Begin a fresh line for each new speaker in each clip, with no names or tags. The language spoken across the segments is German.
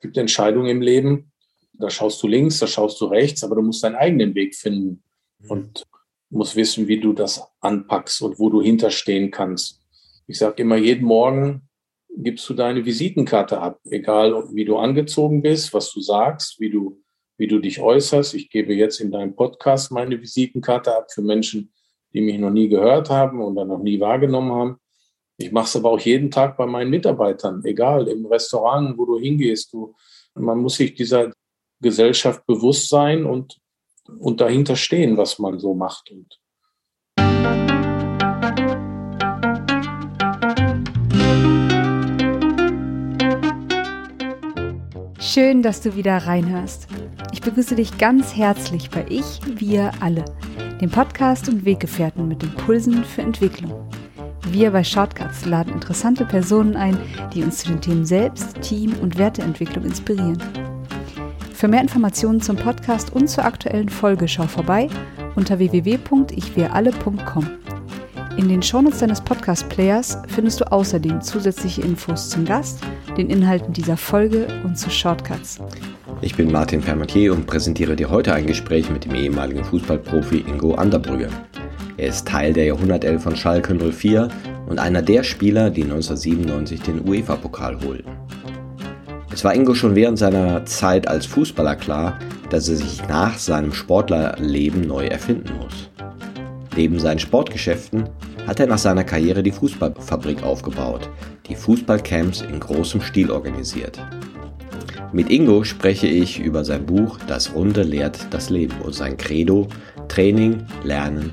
Es gibt Entscheidungen im Leben, da schaust du links, da schaust du rechts, aber du musst deinen eigenen Weg finden mhm. und musst wissen, wie du das anpackst und wo du hinterstehen kannst. Ich sage immer, jeden Morgen gibst du deine Visitenkarte ab, egal wie du angezogen bist, was du sagst, wie du, wie du dich äußerst. Ich gebe jetzt in deinem Podcast meine Visitenkarte ab für Menschen, die mich noch nie gehört haben oder noch nie wahrgenommen haben. Ich mache es aber auch jeden Tag bei meinen Mitarbeitern, egal im Restaurant, wo du hingehst. Du, man muss sich dieser Gesellschaft bewusst sein und, und dahinter stehen, was man so macht. Und
Schön, dass du wieder reinhörst. Ich begrüße dich ganz herzlich bei Ich, Wir alle, dem Podcast und Weggefährten mit Impulsen für Entwicklung. Wir bei Shortcuts laden interessante Personen ein, die uns zu den Themen Selbst, Team und Werteentwicklung inspirieren. Für mehr Informationen zum Podcast und zur aktuellen Folge schau vorbei unter www.ichwiralle.com. In den Shownotes deines Podcast-Players findest du außerdem zusätzliche Infos zum Gast, den Inhalten dieser Folge und zu Shortcuts.
Ich bin Martin Fermatier und präsentiere dir heute ein Gespräch mit dem ehemaligen Fußballprofi Ingo Anderbrügge. Er ist Teil der Jahrhundertelf von Schalke 04 und einer der Spieler, die 1997 den UEFA-Pokal holten. Es war Ingo schon während seiner Zeit als Fußballer klar, dass er sich nach seinem Sportlerleben neu erfinden muss. Neben seinen Sportgeschäften hat er nach seiner Karriere die Fußballfabrik aufgebaut, die Fußballcamps in großem Stil organisiert. Mit Ingo spreche ich über sein Buch Das Runde lehrt das Leben und sein Credo Training, Lernen,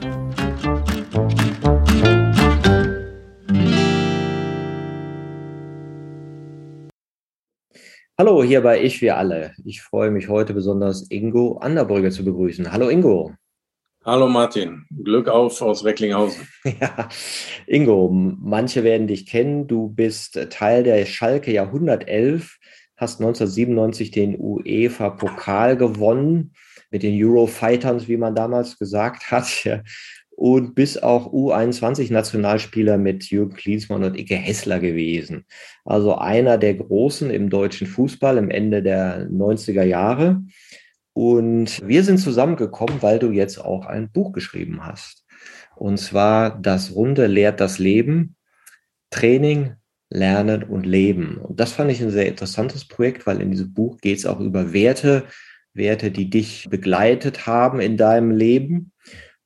Hallo, hier bei Ich wir alle. Ich freue mich heute besonders, Ingo Anderbrügge zu begrüßen. Hallo Ingo.
Hallo Martin, Glück auf aus Recklinghausen.
Ja, Ingo, manche werden dich kennen. Du bist Teil der Schalke Jahrhundertelf, hast 1997 den UEFA-Pokal gewonnen mit den Eurofighters, wie man damals gesagt hat und bis auch U21-Nationalspieler mit Jürgen Klinsmann und Icke Hessler gewesen. Also einer der Großen im deutschen Fußball im Ende der 90er Jahre. Und wir sind zusammengekommen, weil du jetzt auch ein Buch geschrieben hast. Und zwar Das Runde lehrt das Leben, Training, Lernen und Leben. Und das fand ich ein sehr interessantes Projekt, weil in diesem Buch geht es auch über Werte, Werte, die dich begleitet haben in deinem Leben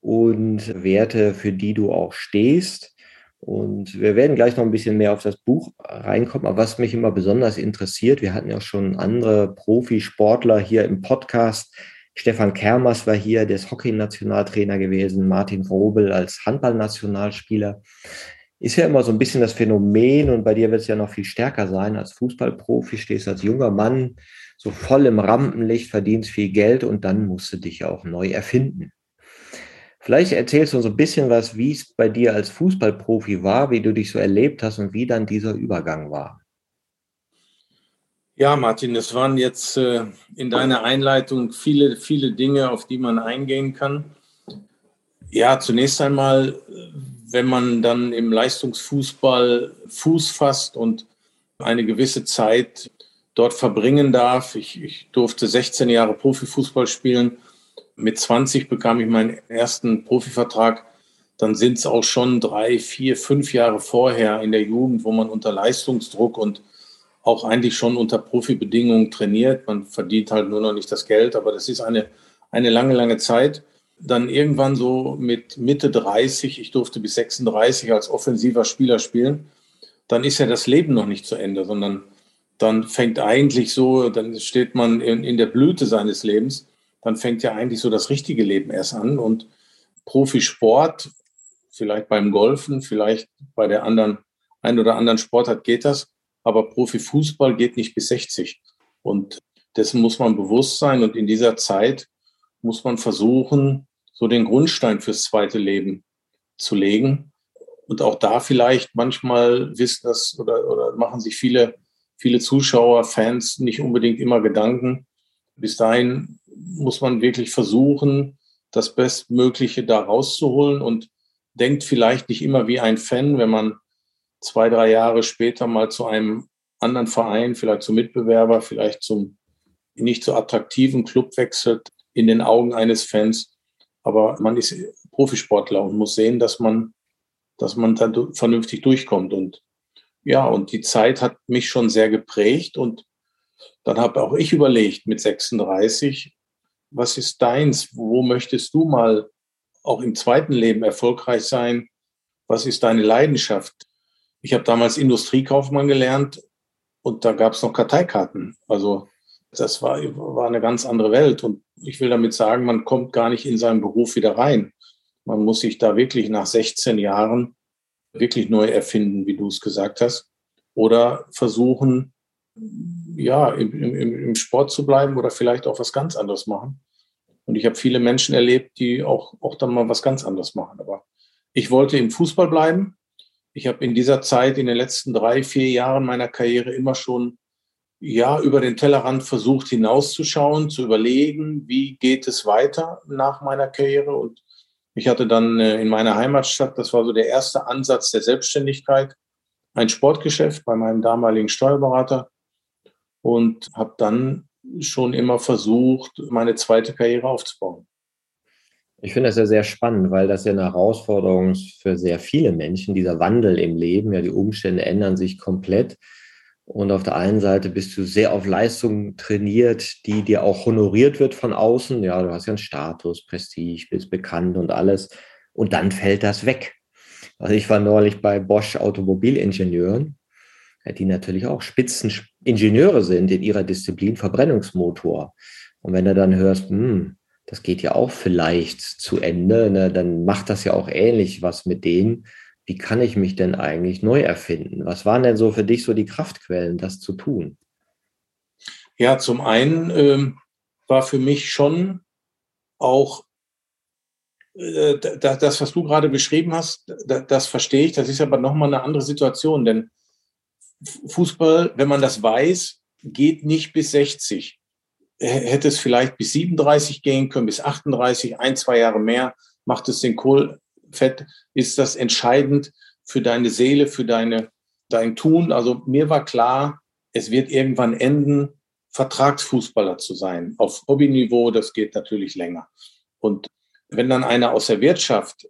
und Werte, für die du auch stehst. Und wir werden gleich noch ein bisschen mehr auf das Buch reinkommen. Aber was mich immer besonders interessiert, wir hatten ja schon andere Profisportler hier im Podcast. Stefan Kermers war hier, der ist Hockey-Nationaltrainer gewesen, Martin Robel als Handballnationalspieler. Ist ja immer so ein bisschen das Phänomen und bei dir wird es ja noch viel stärker sein. Als Fußballprofi stehst du als junger Mann so voll im Rampenlicht, verdienst viel Geld und dann musst du dich auch neu erfinden. Vielleicht erzählst du uns ein bisschen was, wie es bei dir als Fußballprofi war, wie du dich so erlebt hast und wie dann dieser Übergang war.
Ja, Martin, es waren jetzt äh, in deiner Einleitung viele, viele Dinge, auf die man eingehen kann. Ja, zunächst einmal, wenn man dann im Leistungsfußball Fuß fasst und eine gewisse Zeit dort verbringen darf. Ich, ich durfte 16 Jahre Profifußball spielen mit 20 bekam ich meinen ersten Profivertrag. Dann sind es auch schon drei, vier, fünf Jahre vorher in der Jugend, wo man unter Leistungsdruck und auch eigentlich schon unter Profibedingungen trainiert. Man verdient halt nur noch nicht das Geld, aber das ist eine, eine lange, lange Zeit. Dann irgendwann so mit Mitte 30, ich durfte bis 36 als offensiver Spieler spielen, dann ist ja das Leben noch nicht zu Ende, sondern dann fängt eigentlich so, dann steht man in, in der Blüte seines Lebens dann fängt ja eigentlich so das richtige Leben erst an. Und Profisport, vielleicht beim Golfen, vielleicht bei der anderen, ein oder anderen Sportart geht das, aber Profifußball geht nicht bis 60. Und dessen muss man bewusst sein. Und in dieser Zeit muss man versuchen, so den Grundstein fürs zweite Leben zu legen. Und auch da vielleicht manchmal wissen das oder, oder machen sich viele, viele Zuschauer, Fans nicht unbedingt immer Gedanken. Bis dahin muss man wirklich versuchen, das Bestmögliche da rauszuholen und denkt vielleicht nicht immer wie ein Fan, wenn man zwei, drei Jahre später mal zu einem anderen Verein, vielleicht zum Mitbewerber, vielleicht zum nicht so attraktiven Club wechselt in den Augen eines Fans. Aber man ist Profisportler und muss sehen, dass man, dass man dann vernünftig durchkommt. Und ja, und die Zeit hat mich schon sehr geprägt. Und dann habe auch ich überlegt mit 36, was ist deins? Wo möchtest du mal auch im zweiten Leben erfolgreich sein? Was ist deine Leidenschaft? Ich habe damals Industriekaufmann gelernt und da gab es noch Karteikarten. Also das war, war eine ganz andere Welt. Und ich will damit sagen, man kommt gar nicht in seinen Beruf wieder rein. Man muss sich da wirklich nach 16 Jahren wirklich neu erfinden, wie du es gesagt hast. Oder versuchen, ja, im, im, im Sport zu bleiben oder vielleicht auch was ganz anderes machen. Und ich habe viele Menschen erlebt, die auch, auch dann mal was ganz anderes machen. Aber ich wollte im Fußball bleiben. Ich habe in dieser Zeit, in den letzten drei, vier Jahren meiner Karriere immer schon ja, über den Tellerrand versucht hinauszuschauen, zu überlegen, wie geht es weiter nach meiner Karriere. Und ich hatte dann äh, in meiner Heimatstadt, das war so der erste Ansatz der Selbstständigkeit, ein Sportgeschäft bei meinem damaligen Steuerberater und habe dann schon immer versucht, meine zweite Karriere aufzubauen.
Ich finde das ja sehr spannend, weil das ja eine Herausforderung ist für sehr viele Menschen, dieser Wandel im Leben. Ja, die Umstände ändern sich komplett. Und auf der einen Seite bist du sehr auf Leistung trainiert, die dir auch honoriert wird von außen. Ja, du hast ja einen Status, Prestige, bist bekannt und alles. Und dann fällt das weg. Also ich war neulich bei Bosch Automobilingenieuren die natürlich auch Spitzeningenieure sind in ihrer Disziplin Verbrennungsmotor. Und wenn du dann hörst, hm, das geht ja auch vielleicht zu Ende, ne, dann macht das ja auch ähnlich was mit denen. Wie kann ich mich denn eigentlich neu erfinden? Was waren denn so für dich so die Kraftquellen, das zu tun?
Ja, zum einen ähm, war für mich schon auch äh, das, was du gerade beschrieben hast, das, das verstehe ich. Das ist aber nochmal eine andere Situation, denn Fußball, wenn man das weiß, geht nicht bis 60. Hätte es vielleicht bis 37 gehen können, bis 38, ein, zwei Jahre mehr, macht es den Kohl fett, ist das entscheidend für deine Seele, für deine, dein Tun. Also mir war klar, es wird irgendwann enden, Vertragsfußballer zu sein. Auf Hobbyniveau, das geht natürlich länger. Und wenn dann einer aus der Wirtschaft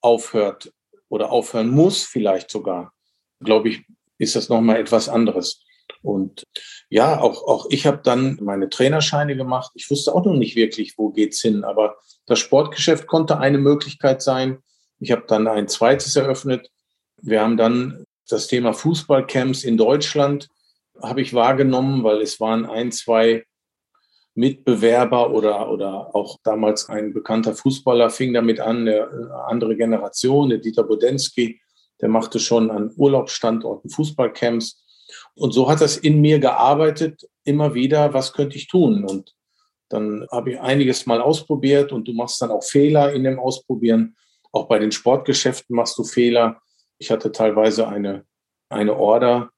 aufhört oder aufhören muss, vielleicht sogar, glaube ich, ist das nochmal etwas anderes. Und ja, auch, auch ich habe dann meine Trainerscheine gemacht. Ich wusste auch noch nicht wirklich, wo geht's hin, aber das Sportgeschäft konnte eine Möglichkeit sein. Ich habe dann ein zweites eröffnet. Wir haben dann das Thema Fußballcamps in Deutschland habe ich wahrgenommen, weil es waren ein, zwei Mitbewerber oder, oder auch damals ein bekannter Fußballer fing damit an, eine andere Generation, der Dieter Bodensky, der machte schon an Urlaubsstandorten Fußballcamps. Und so hat das in mir gearbeitet, immer wieder, was könnte ich tun? Und dann habe ich einiges mal ausprobiert und du machst dann auch Fehler in dem Ausprobieren. Auch bei den Sportgeschäften machst du Fehler. Ich hatte teilweise eine, eine Order,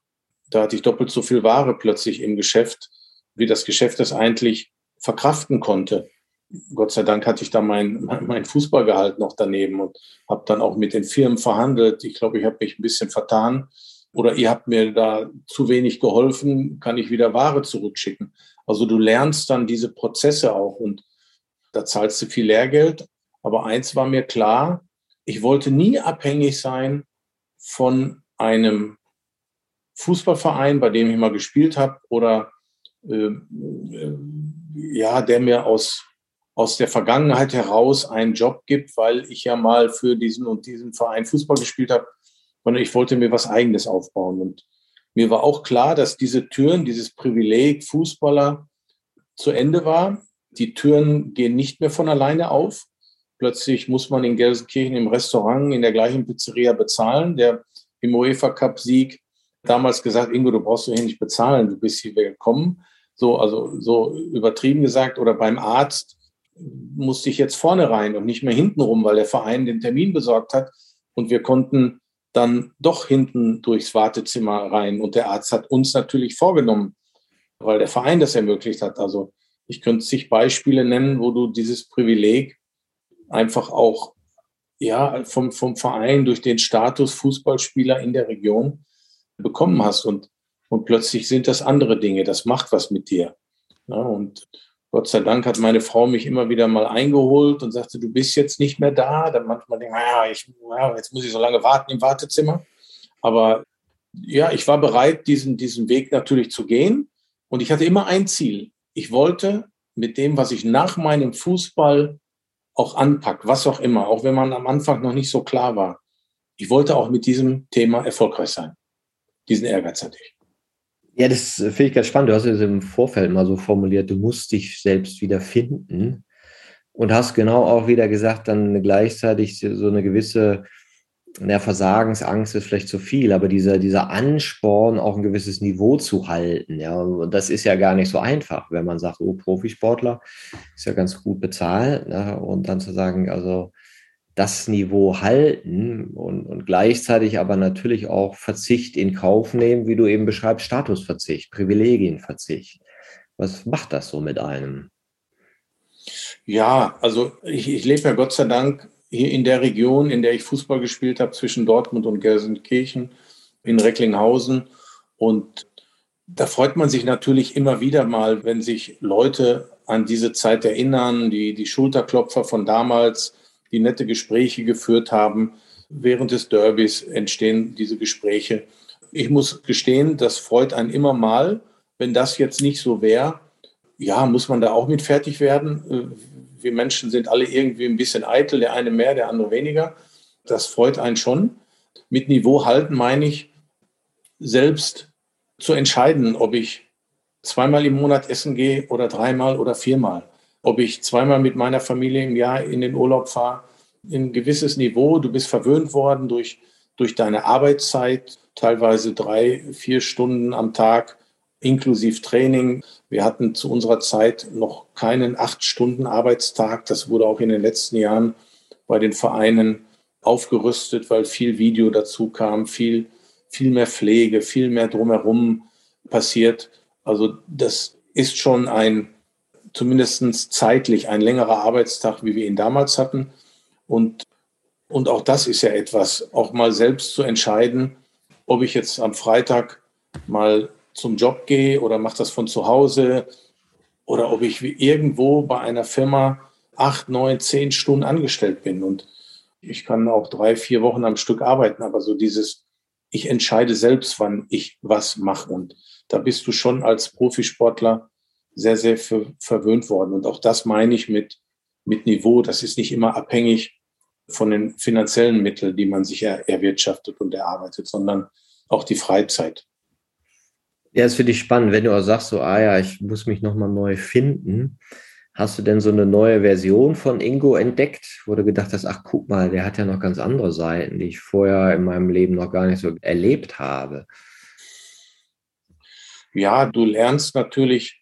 da hatte ich doppelt so viel Ware plötzlich im Geschäft, wie das Geschäft es eigentlich verkraften konnte. Gott sei Dank hatte ich da mein, mein Fußballgehalt noch daneben und habe dann auch mit den Firmen verhandelt. Ich glaube, ich habe mich ein bisschen vertan oder ihr habt mir da zu wenig geholfen, kann ich wieder Ware zurückschicken. Also du lernst dann diese Prozesse auch und da zahlst du viel Lehrgeld. Aber eins war mir klar, ich wollte nie abhängig sein von einem Fußballverein, bei dem ich mal gespielt habe oder äh, äh, ja, der mir aus aus der Vergangenheit heraus einen Job gibt, weil ich ja mal für diesen und diesen Verein Fußball gespielt habe, sondern ich wollte mir was Eigenes aufbauen. Und mir war auch klar, dass diese Türen, dieses Privileg Fußballer zu Ende war. Die Türen gehen nicht mehr von alleine auf. Plötzlich muss man in Gelsenkirchen im Restaurant in der gleichen Pizzeria bezahlen. Der im UEFA Cup Sieg damals gesagt, Ingo, du brauchst hier nicht bezahlen, du bist hier gekommen. So, also so übertrieben gesagt, oder beim Arzt, musste ich jetzt vorne rein und nicht mehr hinten rum, weil der Verein den Termin besorgt hat. Und wir konnten dann doch hinten durchs Wartezimmer rein. Und der Arzt hat uns natürlich vorgenommen, weil der Verein das ermöglicht hat. Also ich könnte zig Beispiele nennen, wo du dieses Privileg einfach auch ja, vom, vom Verein durch den Status Fußballspieler in der Region bekommen hast. Und, und plötzlich sind das andere Dinge. Das macht was mit dir. Ja, und Gott sei Dank hat meine Frau mich immer wieder mal eingeholt und sagte, du bist jetzt nicht mehr da. Dann manchmal denke ich, naja, ich, ja, jetzt muss ich so lange warten im Wartezimmer. Aber ja, ich war bereit, diesen, diesen Weg natürlich zu gehen. Und ich hatte immer ein Ziel. Ich wollte mit dem, was ich nach meinem Fußball auch anpackt, was auch immer, auch wenn man am Anfang noch nicht so klar war. Ich wollte auch mit diesem Thema erfolgreich sein. Diesen Ehrgeiz hatte ich.
Ja, das finde ich ganz spannend. Du hast es im Vorfeld mal so formuliert, du musst dich selbst wieder finden und hast genau auch wieder gesagt, dann gleichzeitig so eine gewisse ja, Versagensangst ist vielleicht zu viel, aber dieser, dieser Ansporn, auch ein gewisses Niveau zu halten, ja, das ist ja gar nicht so einfach, wenn man sagt, oh, Profisportler ist ja ganz gut bezahlt, ne, und dann zu sagen, also das Niveau halten und, und gleichzeitig aber natürlich auch Verzicht in Kauf nehmen, wie du eben beschreibst, Statusverzicht, Privilegienverzicht. Was macht das so mit einem?
Ja, also ich, ich lebe ja Gott sei Dank hier in der Region, in der ich Fußball gespielt habe, zwischen Dortmund und Gelsenkirchen in Recklinghausen. Und da freut man sich natürlich immer wieder mal, wenn sich Leute an diese Zeit erinnern, die, die Schulterklopfer von damals, die nette Gespräche geführt haben. Während des Derbys entstehen diese Gespräche. Ich muss gestehen, das freut einen immer mal. Wenn das jetzt nicht so wäre, ja, muss man da auch mit fertig werden. Äh, wir Menschen sind alle irgendwie ein bisschen eitel, der eine mehr, der andere weniger. Das freut einen schon. Mit Niveau halten meine ich, selbst zu entscheiden, ob ich zweimal im Monat essen gehe oder dreimal oder viermal ob ich zweimal mit meiner Familie im Jahr in den Urlaub fahre, ein gewisses Niveau. Du bist verwöhnt worden durch, durch deine Arbeitszeit, teilweise drei, vier Stunden am Tag inklusive Training. Wir hatten zu unserer Zeit noch keinen acht Stunden Arbeitstag. Das wurde auch in den letzten Jahren bei den Vereinen aufgerüstet, weil viel Video dazu kam, viel, viel mehr Pflege, viel mehr drumherum passiert. Also das ist schon ein, zumindest zeitlich ein längerer Arbeitstag, wie wir ihn damals hatten. Und, und auch das ist ja etwas, auch mal selbst zu entscheiden, ob ich jetzt am Freitag mal zum Job gehe oder mache das von zu Hause oder ob ich irgendwo bei einer Firma acht, neun, zehn Stunden angestellt bin. Und ich kann auch drei, vier Wochen am Stück arbeiten, aber so dieses, ich entscheide selbst, wann ich was mache. Und da bist du schon als Profisportler sehr, sehr verwöhnt worden. Und auch das meine ich mit, mit Niveau. Das ist nicht immer abhängig von den finanziellen Mitteln, die man sich er, erwirtschaftet und erarbeitet, sondern auch die Freizeit.
Ja, das finde ich spannend, wenn du auch sagst, so, ah ja, ich muss mich nochmal neu finden. Hast du denn so eine neue Version von Ingo entdeckt, wo du gedacht hast, ach guck mal, der hat ja noch ganz andere Seiten, die ich vorher in meinem Leben noch gar nicht so erlebt habe?
Ja, du lernst natürlich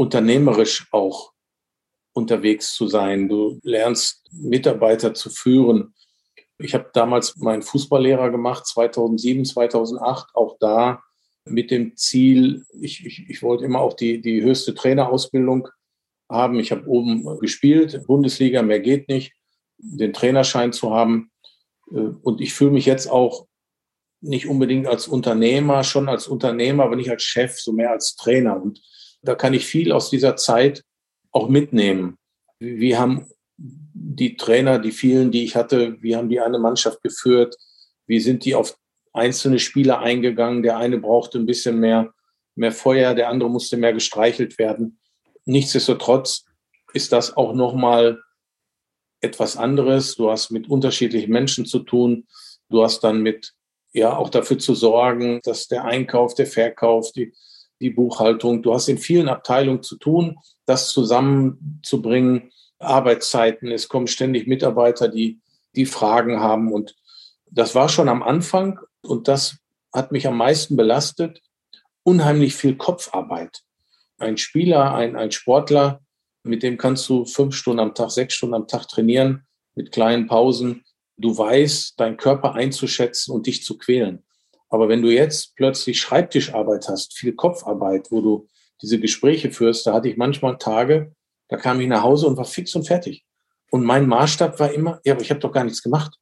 unternehmerisch auch unterwegs zu sein. Du lernst Mitarbeiter zu führen. Ich habe damals meinen Fußballlehrer gemacht, 2007, 2008, auch da mit dem Ziel, ich, ich, ich wollte immer auch die, die höchste Trainerausbildung haben. Ich habe oben gespielt, Bundesliga, mehr geht nicht, den Trainerschein zu haben. Und ich fühle mich jetzt auch nicht unbedingt als Unternehmer, schon als Unternehmer, aber nicht als Chef, so mehr als Trainer. Und da kann ich viel aus dieser Zeit auch mitnehmen. Wir haben die Trainer, die vielen, die ich hatte, wie haben die eine Mannschaft geführt? Wie sind die auf einzelne Spieler eingegangen? Der eine brauchte ein bisschen mehr, mehr Feuer, der andere musste mehr gestreichelt werden. Nichtsdestotrotz ist das auch nochmal etwas anderes. Du hast mit unterschiedlichen Menschen zu tun. Du hast dann mit, ja, auch dafür zu sorgen, dass der Einkauf, der Verkauf, die, die Buchhaltung. Du hast in vielen Abteilungen zu tun, das zusammenzubringen. Arbeitszeiten, es kommen ständig Mitarbeiter, die, die Fragen haben. Und das war schon am Anfang und das hat mich am meisten belastet. Unheimlich viel Kopfarbeit. Ein Spieler, ein, ein Sportler, mit dem kannst du fünf Stunden am Tag, sechs Stunden am Tag trainieren, mit kleinen Pausen. du weißt, deinen Körper einzuschätzen und dich zu quälen. Aber wenn du jetzt plötzlich Schreibtischarbeit hast, viel Kopfarbeit, wo du diese Gespräche führst, da hatte ich manchmal Tage, da kam ich nach Hause und war fix und fertig. Und mein Maßstab war immer, ja, aber ich habe doch gar nichts gemacht.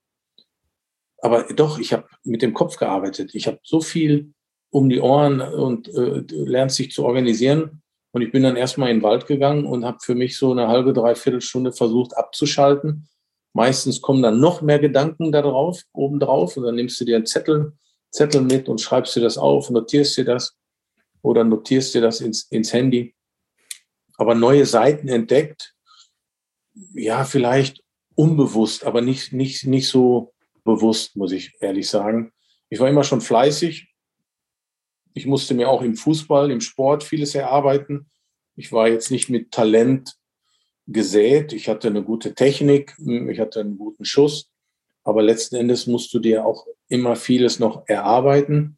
Aber doch, ich habe mit dem Kopf gearbeitet. Ich habe so viel um die Ohren und äh, lernst sich zu organisieren. Und ich bin dann erstmal in den Wald gegangen und habe für mich so eine halbe, dreiviertel Stunde versucht abzuschalten. Meistens kommen dann noch mehr Gedanken da drauf, obendrauf. Und dann nimmst du dir einen Zettel, Zettel mit und schreibst dir das auf, notierst dir das oder notierst dir das ins, ins Handy. Aber neue Seiten entdeckt, ja, vielleicht unbewusst, aber nicht, nicht, nicht so bewusst, muss ich ehrlich sagen. Ich war immer schon fleißig. Ich musste mir auch im Fußball, im Sport vieles erarbeiten. Ich war jetzt nicht mit Talent gesät. Ich hatte eine gute Technik, ich hatte einen guten Schuss. Aber letzten Endes musst du dir auch immer vieles noch erarbeiten.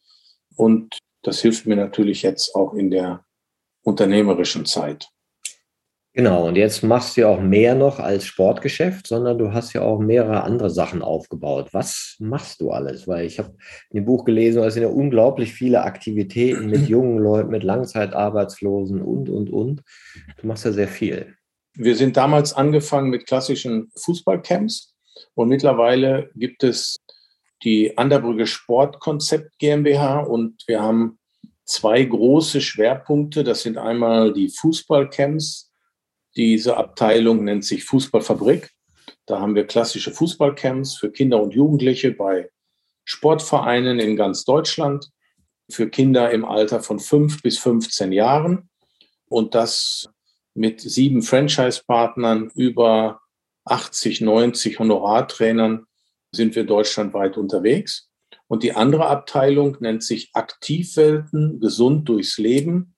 Und das hilft mir natürlich jetzt auch in der unternehmerischen Zeit.
Genau, und jetzt machst du ja auch mehr noch als Sportgeschäft, sondern du hast ja auch mehrere andere Sachen aufgebaut. Was machst du alles? Weil ich habe in dem Buch gelesen, es sind ja unglaublich viele Aktivitäten mit jungen Leuten, mit Langzeitarbeitslosen und, und, und. Du machst ja sehr viel.
Wir sind damals angefangen mit klassischen Fußballcamps und mittlerweile gibt es die Anderbrücke Sportkonzept GmbH und wir haben zwei große Schwerpunkte. Das sind einmal die Fußballcamps. Diese Abteilung nennt sich Fußballfabrik. Da haben wir klassische Fußballcamps für Kinder und Jugendliche bei Sportvereinen in ganz Deutschland, für Kinder im Alter von fünf bis 15 Jahren. Und das mit sieben Franchise-Partnern, über 80, 90 Honorartrainern sind wir deutschlandweit unterwegs. Und die andere Abteilung nennt sich Aktivwelten, gesund durchs Leben.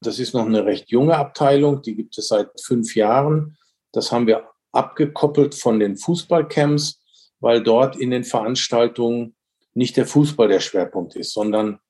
Das ist noch eine recht junge Abteilung, die gibt es seit fünf Jahren. Das haben wir abgekoppelt von den Fußballcamps, weil dort in den Veranstaltungen nicht der Fußball der Schwerpunkt ist, sondern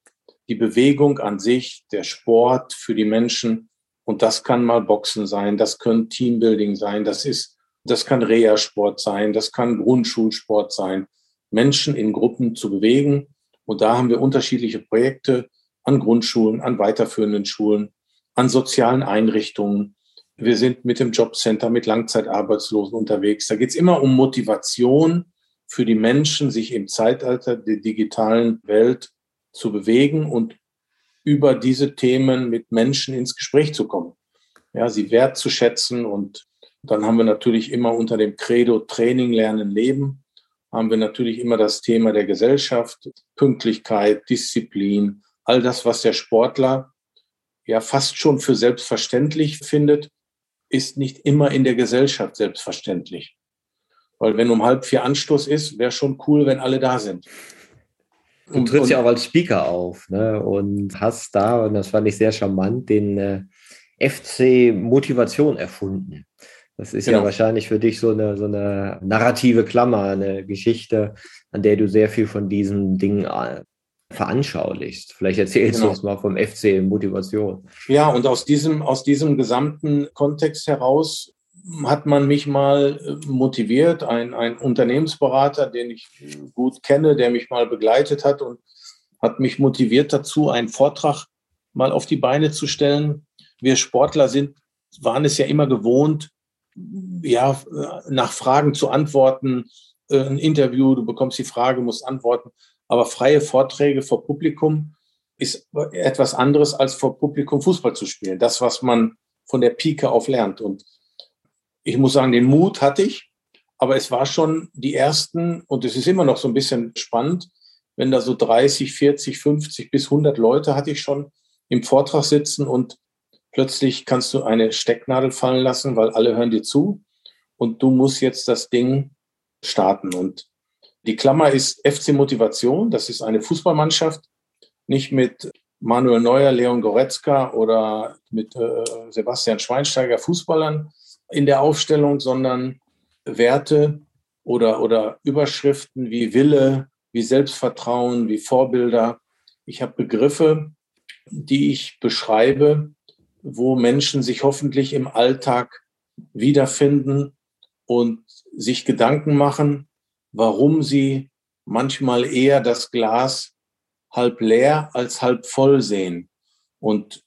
die Bewegung an sich, der Sport für die Menschen. Und das kann mal Boxen sein, das können Teambuilding sein, das ist das kann Reha-Sport sein, das kann Grundschulsport sein, Menschen in Gruppen zu bewegen. Und da haben wir unterschiedliche Projekte an Grundschulen, an weiterführenden Schulen, an sozialen Einrichtungen. Wir sind mit dem Jobcenter, mit Langzeitarbeitslosen unterwegs. Da geht es immer um Motivation für die Menschen, sich im Zeitalter der digitalen Welt zu bewegen und über diese Themen mit Menschen ins Gespräch zu kommen. Ja, sie wertzuschätzen und dann haben wir natürlich immer unter dem Credo Training, Lernen, Leben, haben wir natürlich immer das Thema der Gesellschaft, Pünktlichkeit, Disziplin, all das, was der Sportler ja fast schon für selbstverständlich findet, ist nicht immer in der Gesellschaft selbstverständlich. Weil wenn um halb vier Anstoß ist, wäre schon cool, wenn alle da sind.
Du trittst ja auch als Speaker auf ne? und hast da, und das fand ich sehr charmant, den äh, FC Motivation erfunden. Das ist genau. ja wahrscheinlich für dich so eine, so eine narrative Klammer, eine Geschichte, an der du sehr viel von diesen Dingen äh, veranschaulichst. Vielleicht erzählst genau. du uns mal vom FC Motivation.
Ja, und aus diesem, aus diesem gesamten Kontext heraus hat man mich mal äh, motiviert, ein, ein Unternehmensberater, den ich gut kenne, der mich mal begleitet hat und hat mich motiviert dazu, einen Vortrag mal auf die Beine zu stellen. Wir Sportler sind, waren es ja immer gewohnt, ja, nach Fragen zu antworten, äh, ein Interview, du bekommst die Frage, musst antworten. Aber freie Vorträge vor Publikum ist etwas anderes als vor Publikum Fußball zu spielen. Das, was man von der Pike auf lernt. Und ich muss sagen, den Mut hatte ich, aber es war schon die ersten, und es ist immer noch so ein bisschen spannend, wenn da so 30, 40, 50 bis 100 Leute hatte ich schon im Vortrag sitzen und Plötzlich kannst du eine Stecknadel fallen lassen, weil alle hören dir zu und du musst jetzt das Ding starten. Und die Klammer ist FC Motivation. Das ist eine Fußballmannschaft, nicht mit Manuel Neuer, Leon Goretzka oder mit äh, Sebastian Schweinsteiger Fußballern in der Aufstellung, sondern Werte oder, oder Überschriften wie Wille, wie Selbstvertrauen, wie Vorbilder. Ich habe Begriffe, die ich beschreibe, wo Menschen sich hoffentlich im Alltag wiederfinden und sich Gedanken machen, warum sie manchmal eher das Glas halb leer als halb voll sehen und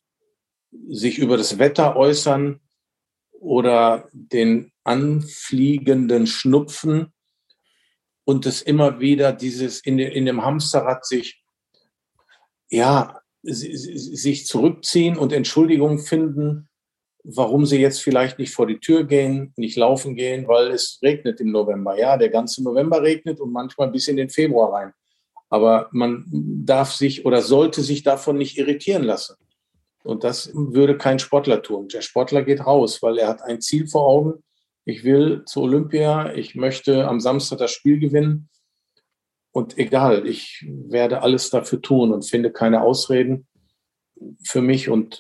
sich über das Wetter äußern oder den anfliegenden Schnupfen und es immer wieder dieses in, in dem Hamsterrad sich ja sich zurückziehen und Entschuldigung finden, warum sie jetzt vielleicht nicht vor die Tür gehen, nicht laufen gehen, weil es regnet im November. Ja, der ganze November regnet und manchmal bis in den Februar rein. Aber man darf sich oder sollte sich davon nicht irritieren lassen. Und das würde kein Sportler tun. Der Sportler geht raus, weil er hat ein Ziel vor Augen. Ich will zu Olympia, ich möchte am Samstag das Spiel gewinnen. Und egal, ich werde alles dafür tun und finde keine Ausreden für mich. Und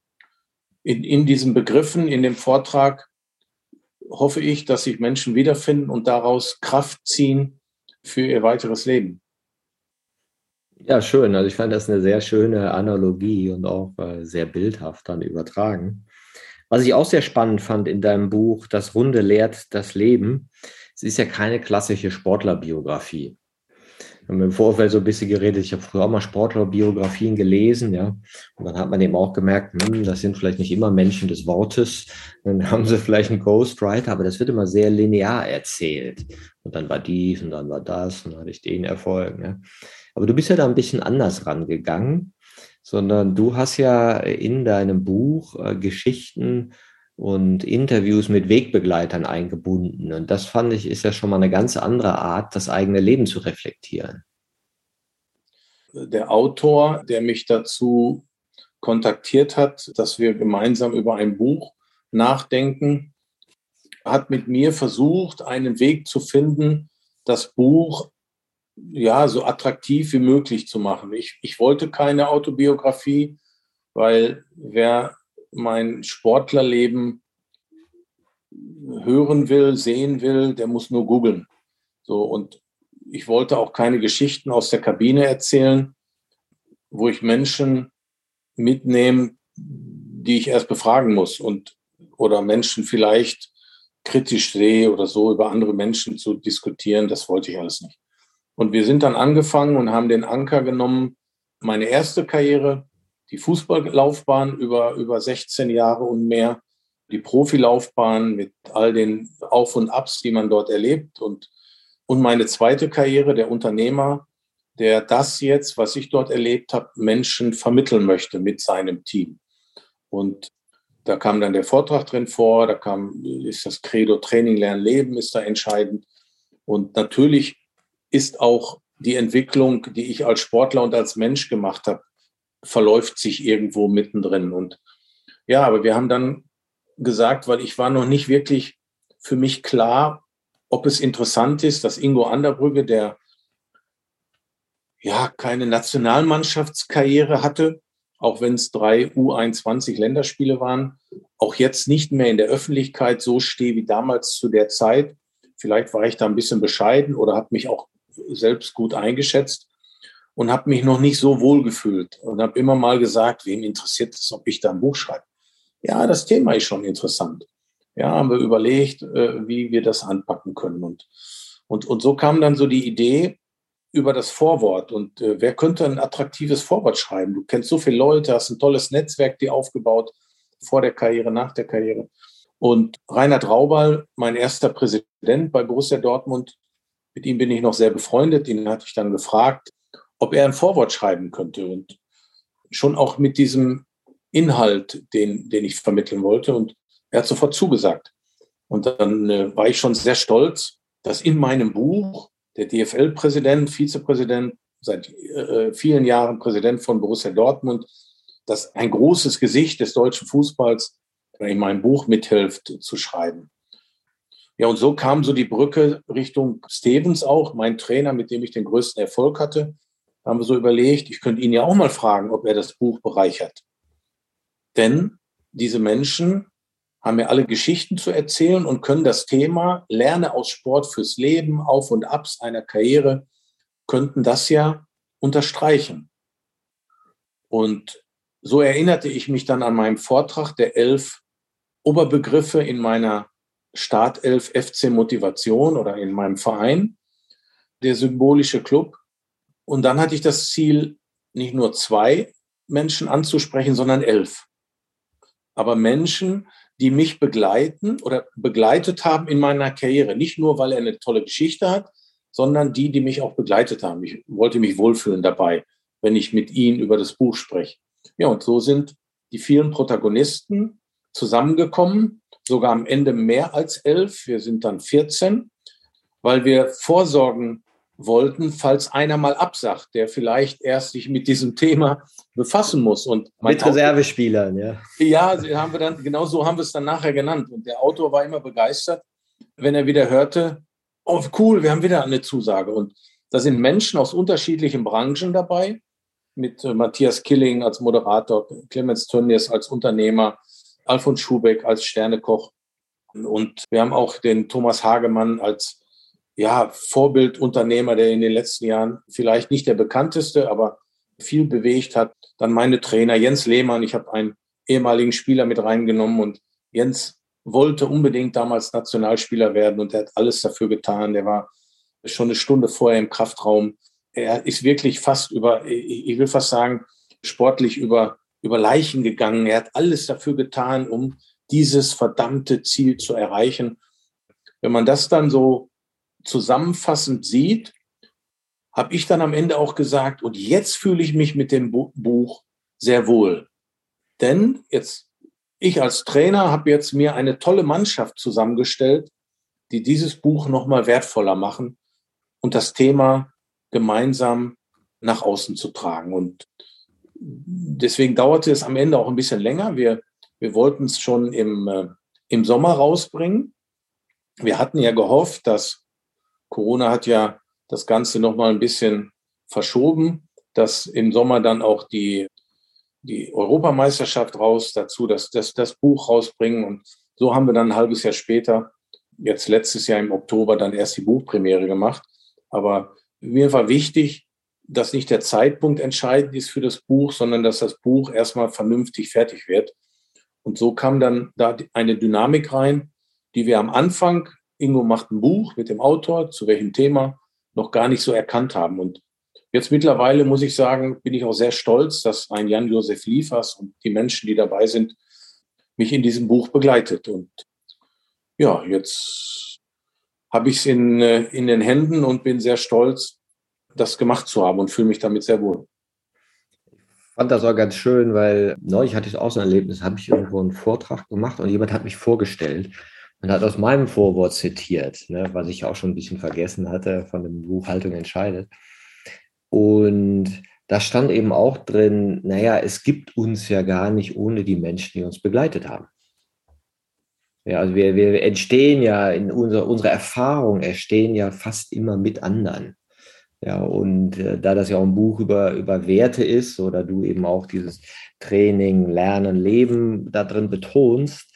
in, in diesen Begriffen, in dem Vortrag, hoffe ich, dass sich Menschen wiederfinden und daraus Kraft ziehen für ihr weiteres Leben.
Ja, schön. Also ich fand das eine sehr schöne Analogie und auch äh, sehr bildhaft dann übertragen. Was ich auch sehr spannend fand in deinem Buch, Das Runde lehrt das Leben. Es ist ja keine klassische Sportlerbiografie. Wir haben im Vorfeld so ein bisschen geredet. Ich habe früher auch mal Sportlerbiografien gelesen, ja. Und dann hat man eben auch gemerkt, hm, das sind vielleicht nicht immer Menschen des Wortes. Dann haben sie vielleicht einen Ghostwriter, aber das wird immer sehr linear erzählt. Und dann war dies und dann war das und dann hatte ich den Erfolg. Ja. Aber du bist ja da ein bisschen anders rangegangen, sondern du hast ja in deinem Buch äh, Geschichten und Interviews mit Wegbegleitern eingebunden. Und das fand ich ist ja schon mal eine ganz andere Art, das eigene Leben zu reflektieren.
Der Autor, der mich dazu kontaktiert hat, dass wir gemeinsam über ein Buch nachdenken, hat mit mir versucht, einen Weg zu finden, das Buch ja, so attraktiv wie möglich zu machen. Ich, ich wollte keine Autobiografie, weil wer mein Sportlerleben hören will, sehen will, der muss nur googeln. So, und ich wollte auch keine Geschichten aus der Kabine erzählen, wo ich Menschen mitnehme, die ich erst befragen muss und oder Menschen vielleicht kritisch sehe oder so über andere Menschen zu diskutieren, das wollte ich alles nicht. Und wir sind dann angefangen und haben den Anker genommen, meine erste Karriere, die Fußballlaufbahn über, über 16 Jahre und mehr, die Profilaufbahn mit all den Auf und Abs, die man dort erlebt und, und meine zweite Karriere, der Unternehmer, der das jetzt, was ich dort erlebt habe, Menschen vermitteln möchte mit seinem Team. Und da kam dann der Vortrag drin vor, da kam, ist das Credo Training, Lernen, Leben ist da entscheidend. Und natürlich ist auch die Entwicklung, die ich als Sportler und als Mensch gemacht habe, verläuft sich irgendwo mittendrin. Und ja, aber wir haben dann gesagt, weil ich war noch nicht wirklich für mich klar, ob es interessant ist, dass Ingo Anderbrügge, der ja keine Nationalmannschaftskarriere hatte, auch wenn es drei U21 Länderspiele waren, auch jetzt nicht mehr in der Öffentlichkeit so stehe wie damals zu der Zeit. Vielleicht war ich da ein bisschen bescheiden oder habe mich auch selbst gut eingeschätzt und habe mich noch nicht so wohl gefühlt und habe immer mal gesagt, wem interessiert es, ob ich da ein Buch schreibe. Ja, das Thema ist schon interessant. Ja, haben wir überlegt, äh, wie wir das anpacken können. Und, und, und so kam dann so die Idee über das Vorwort. Und äh, wer könnte ein attraktives Vorwort schreiben? Du kennst so viele Leute, hast ein tolles Netzwerk, die aufgebaut, vor der Karriere, nach der Karriere. Und Reinhard Raubal, mein erster Präsident bei Borussia Dortmund, mit ihm bin ich noch sehr befreundet. Den hatte ich dann gefragt, ob er ein Vorwort schreiben könnte. Und schon auch mit diesem Inhalt, den, den ich vermitteln wollte. Und er hat sofort zugesagt. Und dann äh, war ich schon sehr stolz, dass in meinem Buch der DFL-Präsident, Vizepräsident, seit äh, vielen Jahren Präsident von Borussia Dortmund, dass ein großes Gesicht des deutschen Fußballs in meinem Buch mithilft zu schreiben. Ja, und so kam so die Brücke Richtung Stevens auch, mein Trainer, mit dem ich den größten Erfolg hatte. Da haben wir so überlegt, ich könnte ihn ja auch mal fragen, ob er das Buch bereichert. Denn diese Menschen haben ja alle Geschichten zu erzählen und können das Thema Lerne aus Sport fürs Leben, Auf und Abs einer Karriere, könnten das ja unterstreichen. Und so erinnerte ich mich dann an meinem Vortrag der elf Oberbegriffe in meiner Startelf FC Motivation oder in meinem Verein. der symbolische Club. Und dann hatte ich das Ziel, nicht nur zwei Menschen anzusprechen, sondern elf. Aber Menschen, die mich begleiten oder begleitet haben in meiner Karriere. Nicht nur, weil er eine tolle Geschichte hat, sondern die, die mich auch begleitet haben. Ich wollte mich wohlfühlen dabei, wenn ich mit ihnen über das Buch spreche. Ja, und so sind die vielen Protagonisten zusammengekommen, sogar am Ende mehr als elf. Wir sind dann 14, weil wir vorsorgen wollten, falls einer mal absagt, der vielleicht erst sich mit diesem Thema befassen muss. Und
mit Reservespielern, ja.
Ja, haben wir dann, genau so haben wir es dann nachher genannt. Und der Autor war immer begeistert, wenn er wieder hörte, oh cool, wir haben wieder eine Zusage. Und da sind Menschen aus unterschiedlichen Branchen dabei, mit äh, Matthias Killing als Moderator, Clemens Tönnies als Unternehmer, Alfons Schubeck als Sternekoch. Und wir haben auch den Thomas Hagemann als ja, Vorbildunternehmer, der in den letzten Jahren vielleicht nicht der bekannteste, aber viel bewegt hat. Dann meine Trainer Jens Lehmann. Ich habe einen ehemaligen Spieler mit reingenommen und Jens wollte unbedingt damals Nationalspieler werden und er hat alles dafür getan. Der war schon eine Stunde vorher im Kraftraum. Er ist wirklich fast über, ich will fast sagen, sportlich über, über Leichen gegangen. Er hat alles dafür getan, um dieses verdammte Ziel zu erreichen. Wenn man das dann so zusammenfassend sieht, habe ich dann am Ende auch gesagt, und jetzt fühle ich mich mit dem Buch sehr wohl. Denn jetzt, ich als Trainer habe jetzt mir eine tolle Mannschaft zusammengestellt, die dieses Buch nochmal wertvoller machen und das Thema gemeinsam nach außen zu tragen. Und deswegen dauerte es am Ende auch ein bisschen länger. Wir, wir wollten es schon im, äh, im Sommer rausbringen. Wir hatten ja gehofft, dass Corona hat ja das Ganze noch mal ein bisschen verschoben, dass im Sommer dann auch die, die Europameisterschaft raus, dazu dass das, das Buch rausbringen. Und so haben wir dann ein halbes Jahr später, jetzt letztes Jahr im Oktober, dann erst die Buchpremiere gemacht. Aber mir war wichtig, dass nicht der Zeitpunkt entscheidend ist für das Buch, sondern dass das Buch erstmal vernünftig fertig wird. Und so kam dann da eine Dynamik rein, die wir am Anfang Ingo macht ein Buch mit dem Autor, zu welchem Thema, noch gar nicht so erkannt haben. Und jetzt mittlerweile muss ich sagen, bin ich auch sehr stolz, dass ein Jan-Josef Liefers und die Menschen, die dabei sind, mich in diesem Buch begleitet. Und ja, jetzt habe ich es in, äh, in den Händen und bin sehr stolz, das gemacht zu haben und fühle mich damit sehr wohl.
Ich fand das auch ganz schön, weil neulich hatte ich auch so ein Erlebnis, habe ich irgendwo einen Vortrag gemacht und jemand hat mich vorgestellt und hat aus meinem Vorwort zitiert, ne, was ich auch schon ein bisschen vergessen hatte von dem Buchhaltung entscheidet. Und da stand eben auch drin, naja, es gibt uns ja gar nicht ohne die Menschen, die uns begleitet haben. Ja, also wir, wir entstehen ja in unserer, unsere Erfahrung entstehen ja fast immer mit anderen. Ja, und äh, da das ja auch ein Buch über, über Werte ist oder du eben auch dieses Training, Lernen, Leben da drin betonst,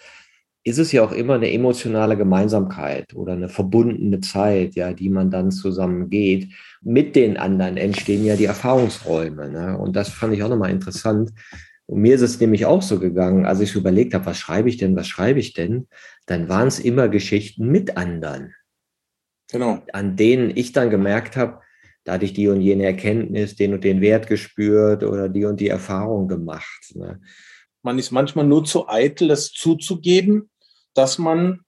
ist es ja auch immer eine emotionale Gemeinsamkeit oder eine verbundene Zeit, ja, die man dann zusammen geht. Mit den anderen entstehen ja die Erfahrungsräume. Ne? Und das fand ich auch nochmal interessant. Und mir ist es nämlich auch so gegangen, als ich so überlegt habe, was schreibe ich denn, was schreibe ich denn, dann waren es immer Geschichten mit anderen. Genau. An denen ich dann gemerkt habe, da hatte ich die und jene Erkenntnis, den und den Wert gespürt oder die und die Erfahrung gemacht. Ne?
Man ist manchmal nur zu eitel, das zuzugeben dass man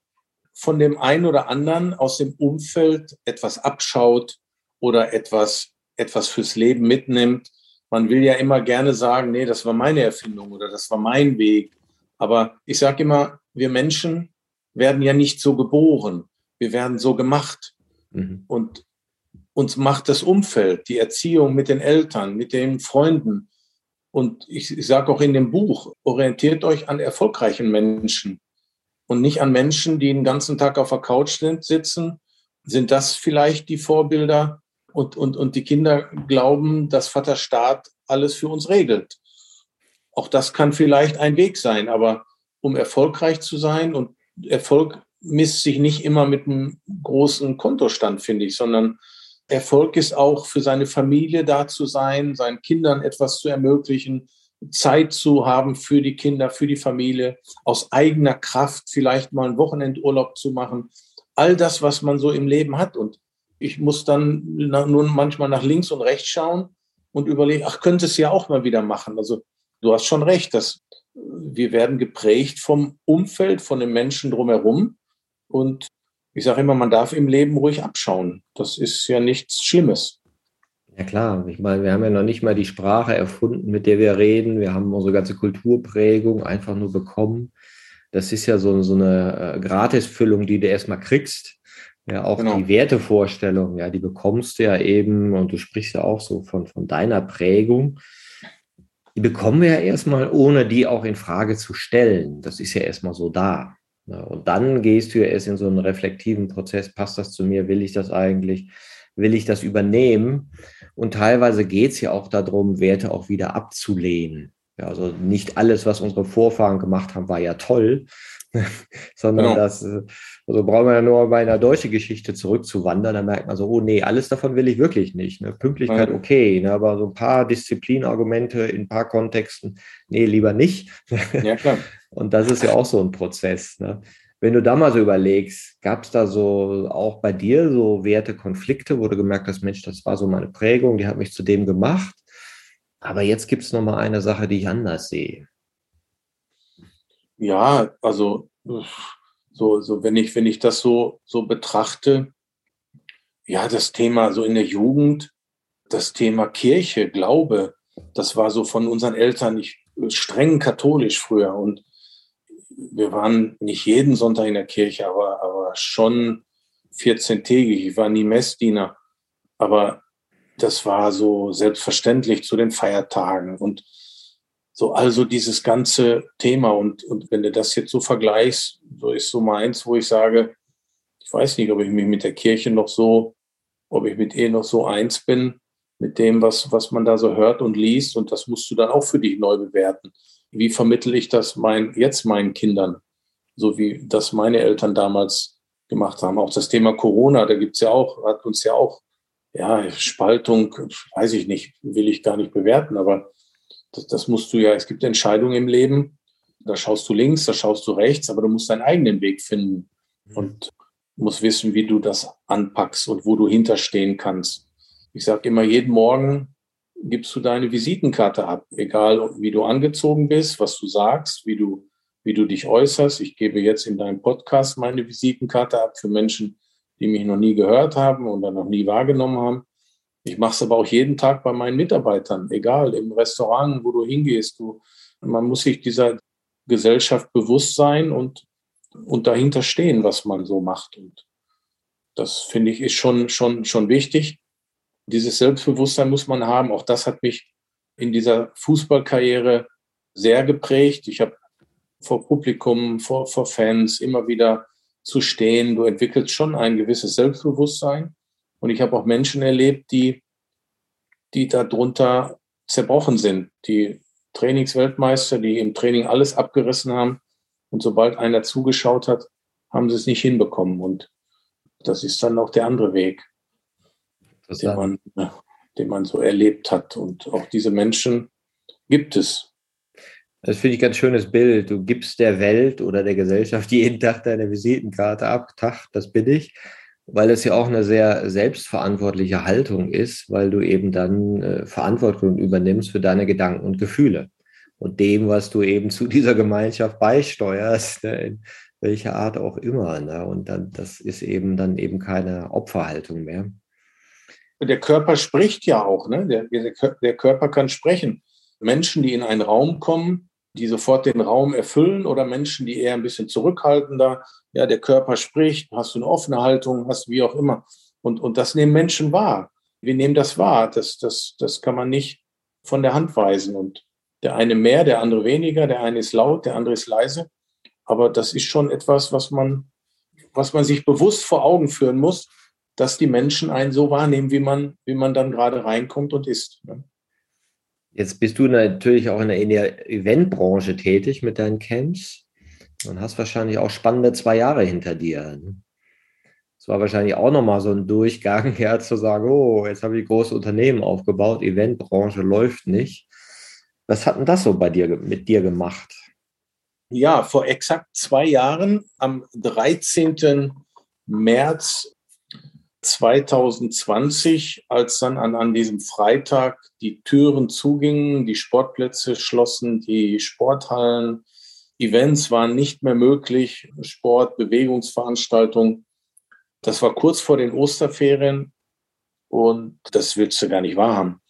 von dem einen oder anderen aus dem Umfeld etwas abschaut oder etwas, etwas fürs Leben mitnimmt. Man will ja immer gerne sagen, nee, das war meine Erfindung oder das war mein Weg. Aber ich sage immer, wir Menschen werden ja nicht so geboren. Wir werden so gemacht. Mhm. Und uns macht das Umfeld, die Erziehung mit den Eltern, mit den Freunden. Und ich, ich sage auch in dem Buch, orientiert euch an erfolgreichen Menschen und nicht an Menschen, die den ganzen Tag auf der Couch sitzen. Sind das vielleicht die Vorbilder? Und, und, und die Kinder glauben, dass Vater Staat alles für uns regelt. Auch das kann vielleicht ein Weg sein, aber um erfolgreich zu sein und Erfolg misst sich nicht immer mit einem großen Kontostand, finde ich, sondern Erfolg ist auch für seine Familie da zu sein, seinen Kindern etwas zu ermöglichen, Zeit zu haben für die Kinder, für die Familie, aus eigener Kraft vielleicht mal einen Wochenendurlaub zu machen. All das, was man so im Leben hat. Und Ich muss dann nun manchmal nach links und rechts schauen und überlegen, ach, könnte es ja auch mal wieder machen. Also du hast schon recht, dass wir werden geprägt vom Umfeld, von den Menschen drumherum. Und ich sage immer, man darf im Leben ruhig abschauen. Das ist ja nichts Schlimmes.
Ja klar, ich meine, wir haben ja noch nicht mal die Sprache erfunden, mit der wir reden. Wir haben unsere ganze Kulturprägung einfach nur bekommen. Das ist ja so, so eine äh, Gratisfüllung, die du erstmal kriegst. Ja, auch genau. die Wertevorstellung, ja, die bekommst du ja eben, und du sprichst ja auch so von, von deiner Prägung. Die bekommen wir ja erstmal, ohne die auch in Frage zu stellen. Das ist ja erstmal so da. Und dann gehst du ja erst in so einen reflektiven Prozess, passt das zu mir, will ich das eigentlich, will ich das übernehmen? Und teilweise geht es ja auch darum, Werte auch wieder abzulehnen. Ja, also nicht alles, was unsere Vorfahren gemacht haben, war ja toll, sondern genau. das, also brauchen wir ja nur bei einer deutschen Geschichte zurückzuwandern, dann merkt man so, oh nee, alles davon will ich wirklich nicht. Ne? Pünktlichkeit okay, ne? aber so ein paar Disziplinargumente in ein paar Kontexten, nee, lieber nicht. Ja, klar. Und das ist ja auch so ein Prozess. Ne? Wenn du da mal so überlegst, gab es da so auch bei dir so Wertekonflikte, wo du gemerkt hast, Mensch, das war so meine Prägung, die hat mich zu dem gemacht. Aber jetzt gibt es noch mal eine Sache, die ich anders sehe.
Ja, also so, so wenn ich, wenn ich das so, so betrachte, ja, das Thema so in der Jugend, das Thema Kirche, Glaube, das war so von unseren Eltern nicht streng katholisch früher und wir waren nicht jeden Sonntag in der Kirche, aber, aber schon 14-tägig. Ich war nie Messdiener, aber das war so selbstverständlich zu den Feiertagen und so also dieses ganze Thema. Und, und wenn du das jetzt so vergleichst, so ist so meins, wo ich sage, ich weiß nicht, ob ich mich mit der Kirche noch so, ob ich mit ihr noch so eins bin, mit dem, was, was man da so hört und liest. Und das musst du dann auch für dich neu bewerten. Wie vermittel ich das mein, jetzt meinen Kindern? So wie das meine Eltern damals gemacht haben. Auch das Thema Corona, da gibt's ja auch, hat uns ja auch, ja, Spaltung, weiß ich nicht, will ich gar nicht bewerten, aber das, das musst du ja, es gibt Entscheidungen im Leben, da schaust du links, da schaust du rechts, aber du musst deinen eigenen Weg finden mhm. und musst wissen, wie du das anpackst und wo du hinterstehen kannst. Ich sage immer, jeden Morgen gibst du deine Visitenkarte ab, egal wie du angezogen bist, was du sagst, wie du, wie du dich äußerst. Ich gebe jetzt in deinem Podcast meine Visitenkarte ab für Menschen, die mich noch nie gehört haben oder noch nie wahrgenommen haben. Ich mache es aber auch jeden Tag bei meinen Mitarbeitern, egal im Restaurant, wo du hingehst. Du, man muss sich dieser Gesellschaft bewusst sein und, und dahinter stehen, was man so macht. Und das finde ich ist schon, schon, schon wichtig. Dieses Selbstbewusstsein muss man haben. Auch das hat mich in dieser Fußballkarriere sehr geprägt. Ich habe vor Publikum, vor, vor Fans immer wieder zu stehen. Du entwickelst schon ein gewisses Selbstbewusstsein. Und ich habe auch Menschen erlebt, die, die darunter zerbrochen sind, die Trainingsweltmeister, die im Training alles abgerissen haben. Und sobald einer zugeschaut hat, haben sie es nicht hinbekommen. Und das ist dann auch der andere Weg, den man, den man so erlebt hat. Und auch diese Menschen gibt es.
Das finde ich ein ganz schönes Bild. Du gibst der Welt oder der Gesellschaft jeden Tag deine Visitenkarte ab. Tag, das bin ich weil es ja auch eine sehr selbstverantwortliche Haltung ist, weil du eben dann äh, Verantwortung übernimmst für deine Gedanken und Gefühle und dem, was du eben zu dieser Gemeinschaft beisteuerst, ne, in welcher Art auch immer. Ne? Und dann, das ist eben dann eben keine Opferhaltung mehr.
Der Körper spricht ja auch, ne? der, der, der Körper kann sprechen. Menschen, die in einen Raum kommen, die sofort den Raum erfüllen oder Menschen, die eher ein bisschen zurückhaltender, ja, der Körper spricht, hast du eine offene Haltung, hast wie auch immer. Und, und das nehmen Menschen wahr. Wir nehmen das wahr. Das, das, das kann man nicht von der Hand weisen. Und der eine mehr, der andere weniger, der eine ist laut, der andere ist leise. Aber das ist schon etwas, was man, was man sich bewusst vor Augen führen muss, dass die Menschen einen so wahrnehmen, wie man, wie man dann gerade reinkommt und ist. Ne?
Jetzt bist du natürlich auch in der Eventbranche tätig mit deinen Camps und hast wahrscheinlich auch spannende zwei Jahre hinter dir. Ne? Es war wahrscheinlich auch nochmal so ein Durchgang, ja, zu sagen, oh, jetzt habe ich große Unternehmen aufgebaut, Eventbranche läuft nicht. Was hat denn das so bei dir mit dir gemacht?
Ja, vor exakt zwei Jahren, am 13. März 2020, als dann an, an diesem Freitag die Türen zugingen, die Sportplätze schlossen, die Sporthallen, Events waren nicht mehr möglich, Sport, Bewegungsveranstaltungen. Das war kurz vor den Osterferien und das willst du gar nicht wahrhaben.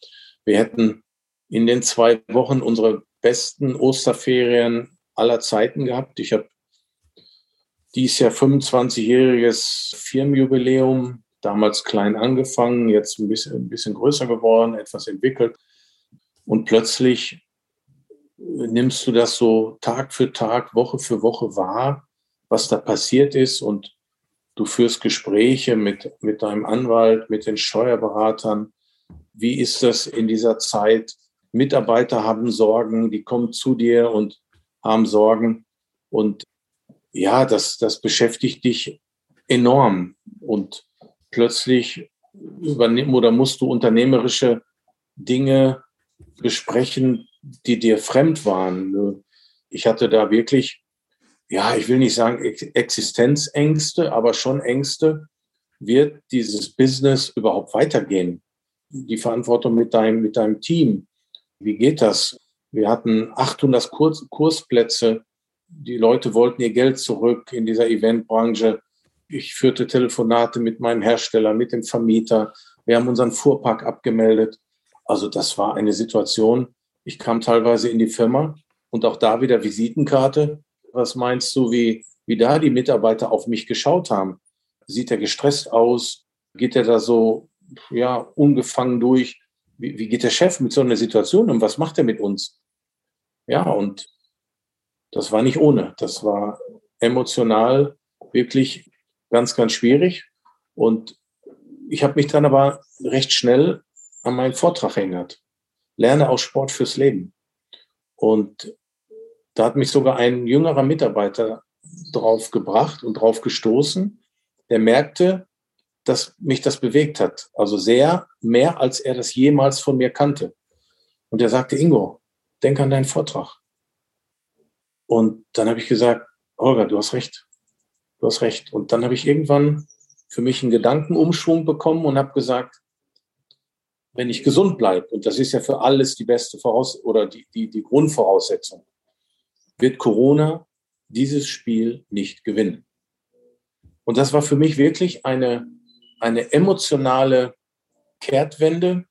Wir hätten in den zwei Wochen unsere besten Osterferien aller Zeiten gehabt. Ich habe dies Jahr 25-jähriges Firmenjubiläum, damals klein angefangen, jetzt ein bisschen, ein bisschen größer geworden, etwas entwickelt. Und plötzlich nimmst du das so Tag für Tag, Woche für Woche wahr, was da passiert ist und du führst Gespräche mit, mit deinem Anwalt, mit den Steuerberatern. Wie ist das in dieser Zeit? Mitarbeiter haben Sorgen, die kommen zu dir und haben Sorgen. Und ja, das, das beschäftigt dich enorm. Und plötzlich übernehmen oder musst du unternehmerische Dinge besprechen, die dir fremd waren. Ich hatte da wirklich, ja, ich will nicht sagen Existenzängste, aber schon Ängste. Wird dieses Business überhaupt weitergehen? Die Verantwortung mit deinem, mit deinem Team. Wie geht das? Wir hatten 800 Kurs, Kursplätze. Die Leute wollten ihr Geld zurück in dieser Eventbranche. Ich führte Telefonate mit meinem Hersteller, mit dem Vermieter. Wir haben unseren Fuhrpark abgemeldet. Also das war eine Situation. Ich kam teilweise in die Firma und auch da wieder Visitenkarte. Was meinst du, wie, wie da die Mitarbeiter auf mich geschaut haben? Sieht er gestresst aus? Geht er da so, ja, ungefangen durch? Wie, wie geht der Chef mit so einer Situation um? Was macht er mit uns? Ja, und das war nicht ohne. Das war emotional wirklich ganz, ganz schwierig. Und ich habe mich dann aber recht schnell an meinen Vortrag erinnert. Lerne auch Sport fürs Leben. Und da hat mich sogar ein jüngerer Mitarbeiter drauf gebracht und drauf gestoßen, der merkte, dass mich das bewegt hat. Also sehr mehr, als er das jemals von mir kannte. Und er sagte, Ingo, denk an deinen Vortrag. Und dann habe ich gesagt, Holger, du hast recht du hast recht. Und dann habe ich irgendwann für mich einen Gedankenumschwung bekommen und habe gesagt, wenn ich gesund bleibe, und das ist ja für alles die beste Voraus oder die, die, die Grundvoraussetzung, wird Corona dieses Spiel nicht gewinnen. Und das war für mich wirklich eine, eine emotionale Kehrtwende,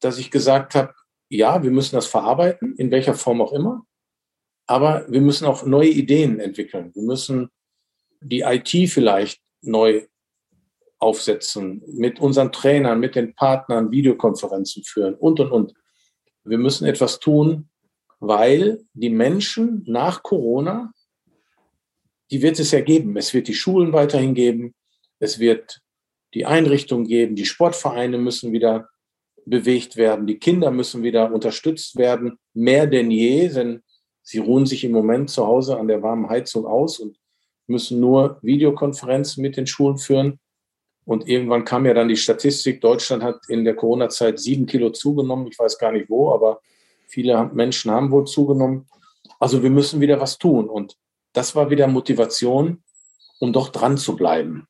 dass ich gesagt habe, ja, wir müssen das verarbeiten, in welcher Form auch immer, aber wir müssen auch neue Ideen entwickeln. Wir müssen die IT vielleicht neu aufsetzen, mit unseren Trainern, mit den Partnern Videokonferenzen führen und, und, und. Wir müssen etwas tun, weil die Menschen nach Corona, die wird es ja geben. Es wird die Schulen weiterhin geben. Es wird die Einrichtungen geben. Die Sportvereine müssen wieder bewegt werden. Die Kinder müssen wieder unterstützt werden. Mehr denn je, denn sie ruhen sich im Moment zu Hause an der warmen Heizung aus und müssen nur Videokonferenzen mit den Schulen führen. Und irgendwann kam ja dann die Statistik, Deutschland hat in der Corona-Zeit sieben Kilo zugenommen. Ich weiß gar nicht wo, aber viele Menschen haben wohl zugenommen. Also wir müssen wieder was tun. Und das war wieder Motivation, um doch dran zu bleiben.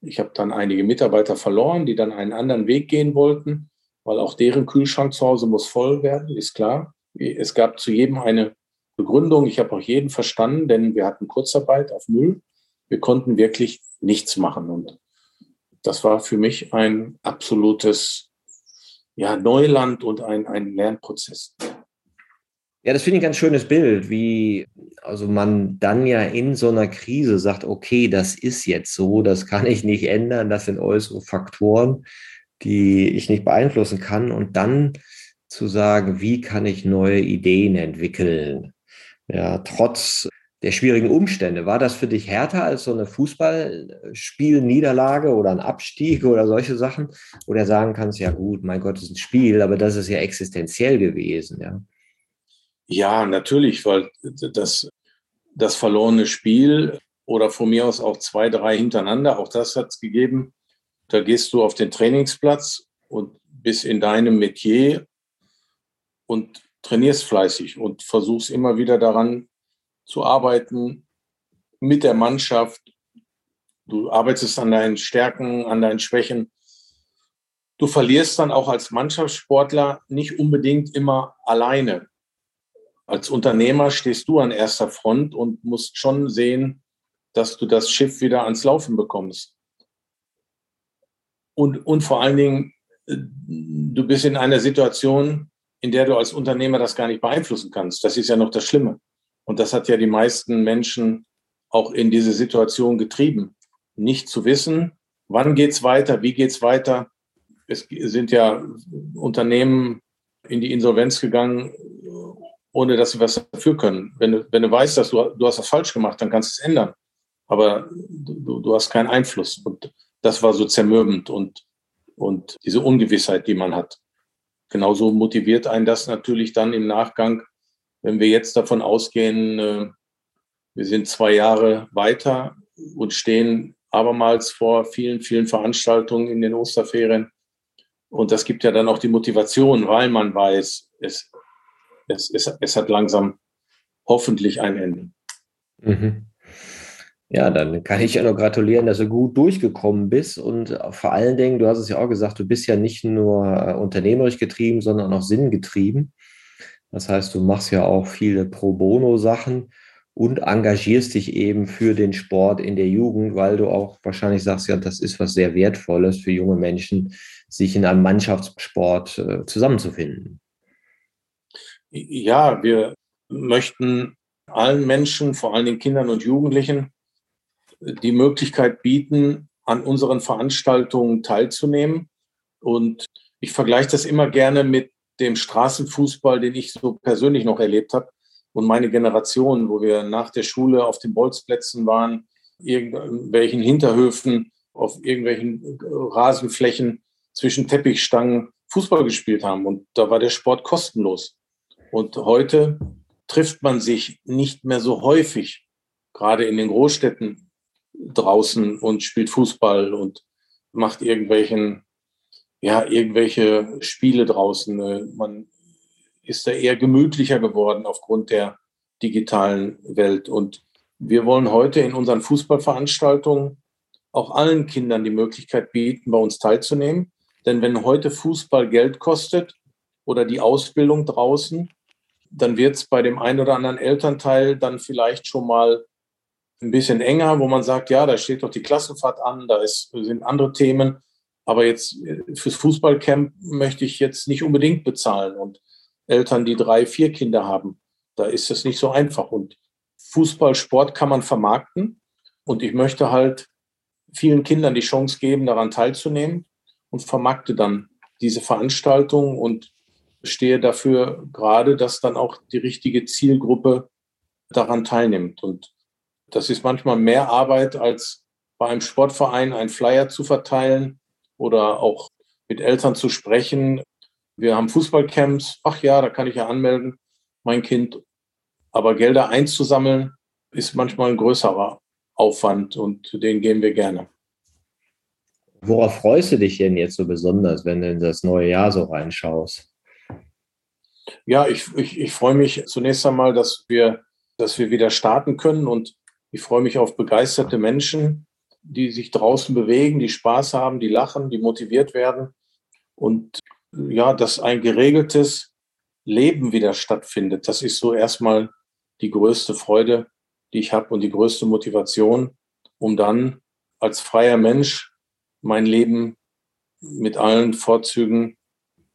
Ich habe dann einige Mitarbeiter verloren, die dann einen anderen Weg gehen wollten, weil auch deren Kühlschrank zu Hause muss voll werden, ist klar. Es gab zu jedem eine Begründung. Ich habe auch jeden verstanden, denn wir hatten Kurzarbeit auf Null. Wir konnten wirklich nichts machen. Und das war für mich ein absolutes ja, Neuland und ein, ein Lernprozess.
Ja, das finde ich ein ganz schönes Bild, wie also man dann ja in so einer Krise sagt, okay, das ist jetzt so, das kann ich nicht ändern, das sind äußere Faktoren, die ich nicht beeinflussen kann. Und dann zu sagen, wie kann ich neue Ideen entwickeln? Ja, trotz der schwierigen Umstände. War das für dich härter als so eine Fußballspielniederlage oder ein Abstieg oder solche Sachen? Oder sagen kannst, ja gut, mein Gott, ist ein Spiel, aber das ist ja existenziell gewesen, ja.
Ja, natürlich, weil das, das verlorene Spiel oder von mir aus auch zwei, drei hintereinander, auch das hat es gegeben. Da gehst du auf den Trainingsplatz und bist in deinem Metier und trainierst fleißig und versuchst immer wieder daran zu arbeiten, mit der Mannschaft Du arbeitest an deinen Stärken, an deinen Schwächen. Du verlierst dann auch als Mannschaftssportler nicht unbedingt immer alleine. Als Unternehmer stehst du an erster Front und musst schon sehen, dass du das Schiff wieder ans Laufen bekommst. Und, und vor allen Dingen, äh, du bist in einer Situation, in der du als Unternehmer das gar nicht beeinflussen kannst. Das ist ja noch das Schlimme. Und das hat ja die meisten Menschen auch in diese Situation getrieben. Nicht zu wissen, wann geht's weiter, wie geht's weiter. Es sind ja Unternehmen in die Insolvenz gegangen, ohne dass sie was dafür können. Wenn du, wenn du weißt, dass du, du hast was falsch gemacht, dann kannst du es ändern. Aber du, du hast keinen Einfluss. Und das war so zermürbend und, und diese Ungewissheit, die man hat genauso motiviert einen das natürlich dann im Nachgang, wenn wir jetzt davon ausgehen, äh, wir sind zwei Jahre weiter und stehen abermals vor vielen, vielen Veranstaltungen in den Osterferien. Und das gibt ja dann auch die Motivation, weil man weiß, es, es, es, es hat langsam hoffentlich ein Ende.
Mhm. Ja, dann kann ich ja nur gratulieren, dass du gut durchgekommen bist und vor allen Dingen, du hast es ja auch gesagt, du bist ja nicht nur äh, unternehmerisch getrieben, sondern auch sinngetrieben. Das heißt, du machst ja auch viele Pro Bono-Sachen und engagierst dich eben für den Sport in der Jugend, weil du auch wahrscheinlich sagst, ja, das ist was sehr Wertvolles für junge Menschen, sich in einem Mannschaftssport äh, zusammenzufinden.
Ja, wir möchten allen Menschen, vor allem den Kindern und Jugendlichen, die Möglichkeit bieten, an unseren Veranstaltungen teilzunehmen. Und ich vergleiche das immer gerne mit dem Straßenfußball, den ich so persönlich noch erlebt habe und meine Generation, wo wir nach der Schule auf den Bolzplätzen waren, irgendwelchen Hinterhöfen, auf irgendwelchen Rasenflächen zwischen Teppichstangen Fußball gespielt haben. Und da war der Sport kostenlos. Und heute trifft man sich nicht mehr so häufig, gerade in den Großstädten, draußen und spielt Fußball und macht irgendwelchen, ja, irgendwelche Spiele draußen. Äh, man ist da eher gemütlicher geworden aufgrund der digitalen Welt. Und wir wollen heute in unseren Fußballveranstaltungen auch allen Kindern die Möglichkeit bieten, bei uns teilzunehmen. Denn wenn heute Fußball Geld kostet oder die Ausbildung draußen, dann wird es bei dem einen oder anderen Elternteil dann vielleicht schon mal ein bisschen enger, wo man sagt, ja, da steht doch die Klassenfahrt an, da ist, sind andere Themen. Aber jetzt äh, fürs Fußballcamp möchte ich jetzt nicht unbedingt bezahlen. Und Eltern, die drei, vier Kinder haben, da ist es nicht so einfach. Und Fußball, Sport kann man vermarkten. Und ich möchte halt vielen Kindern die Chance geben, daran teilzunehmen und vermarkte dann diese Veranstaltung und stehe dafür gerade, dass dann auch die richtige Zielgruppe daran teilnimmt. Und das ist manchmal mehr Arbeit, als bei einem Sportverein einen Flyer zu verteilen oder auch mit Eltern zu sprechen. Wir haben Fußballcamps. Ach ja, da kann ich ja anmelden, mein Kind. Aber Gelder einzusammeln ist manchmal ein größerer Aufwand und den gehen wir gerne.
Worauf freust du dich denn jetzt so besonders, wenn du in das neue Jahr so reinschaust?
Ja, ich, ich, ich freue mich zunächst einmal, dass wir, dass wir wieder starten können und ich freue mich auf begeisterte Menschen, die sich draußen bewegen, die Spaß haben, die lachen, die motiviert werden. Und ja, dass ein geregeltes Leben wieder stattfindet. Das ist so erstmal die größte Freude, die ich habe und die größte Motivation, um dann als freier Mensch mein Leben mit allen Vorzügen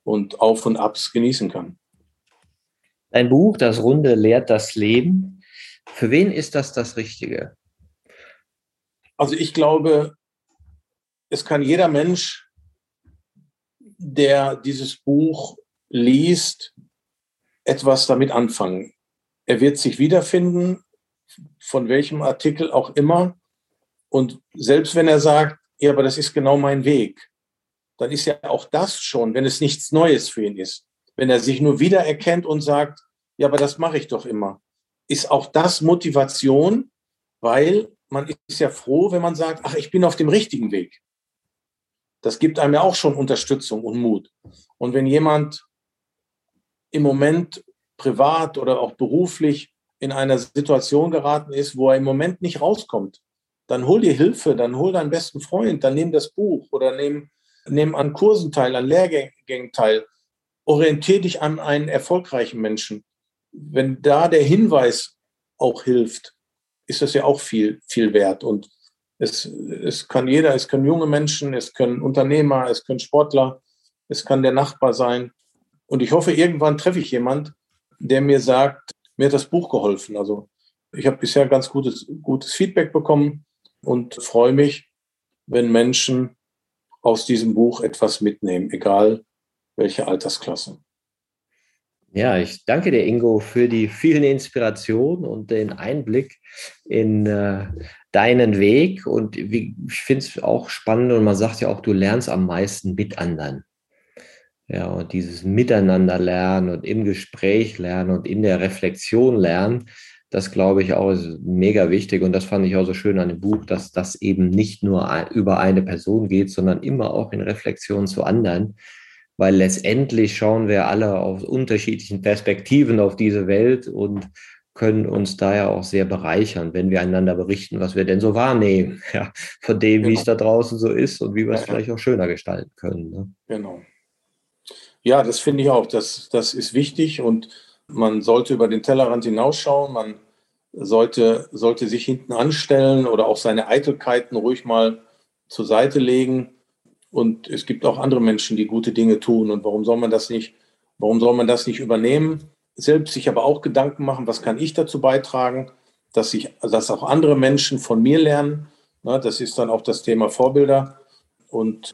und Auf und Abs genießen kann.
Ein Buch, das Runde lehrt das Leben, für wen ist das das Richtige?
Also ich glaube, es kann jeder Mensch, der dieses Buch liest, etwas damit anfangen. Er wird sich wiederfinden, von welchem Artikel auch immer. Und selbst wenn er sagt, ja, aber das ist genau mein Weg, dann ist ja auch das schon, wenn es nichts Neues für ihn ist. Wenn er sich nur wiedererkennt und sagt, ja, aber das mache ich doch immer ist auch das Motivation, weil man ist ja froh, wenn man sagt, ach, ich bin auf dem richtigen Weg. Das gibt einem ja auch schon Unterstützung und Mut. Und wenn jemand im Moment privat oder auch beruflich in einer Situation geraten ist, wo er im Moment nicht rauskommt, dann hol dir Hilfe, dann hol deinen besten Freund, dann nimm das Buch oder nimm, nimm an Kursen teil, an Lehrgängen teil. Orientier dich an einen erfolgreichen Menschen. Wenn da der Hinweis auch hilft, ist das ja auch viel, viel wert. Und es, es kann jeder, es können junge Menschen, es können Unternehmer, es können Sportler, es kann der Nachbar sein. Und ich hoffe, irgendwann treffe ich jemand, der mir sagt, mir hat das Buch geholfen. Also ich habe bisher ganz gutes, gutes Feedback bekommen und freue mich, wenn Menschen aus diesem Buch etwas mitnehmen, egal welche Altersklasse.
Ja, ich danke dir, Ingo, für die vielen Inspirationen und den Einblick in äh, deinen Weg. Und wie, ich finde es auch spannend und man sagt ja auch, du lernst am meisten mit anderen. Ja, und dieses Miteinander lernen und im Gespräch lernen und in der Reflexion lernen, das glaube ich auch ist mega wichtig und das fand ich auch so schön an dem Buch, dass das eben nicht nur über eine Person geht, sondern immer auch in Reflexion zu anderen, weil letztendlich schauen wir alle aus unterschiedlichen Perspektiven auf diese Welt und können uns daher auch sehr bereichern, wenn wir einander berichten, was wir denn so wahrnehmen, ja, von dem, genau. wie es da draußen so ist und wie wir es ja, vielleicht auch schöner gestalten können. Ne?
Genau. Ja, das finde ich auch. Das, das ist wichtig und man sollte über den Tellerrand hinausschauen. Man sollte, sollte sich hinten anstellen oder auch seine Eitelkeiten ruhig mal zur Seite legen. Und es gibt auch andere Menschen, die gute Dinge tun. Und warum soll man das nicht, warum soll man das nicht übernehmen? Selbst sich aber auch Gedanken machen, was kann ich dazu beitragen, dass ich, dass auch andere Menschen von mir lernen. Na, das ist dann auch das Thema Vorbilder. Und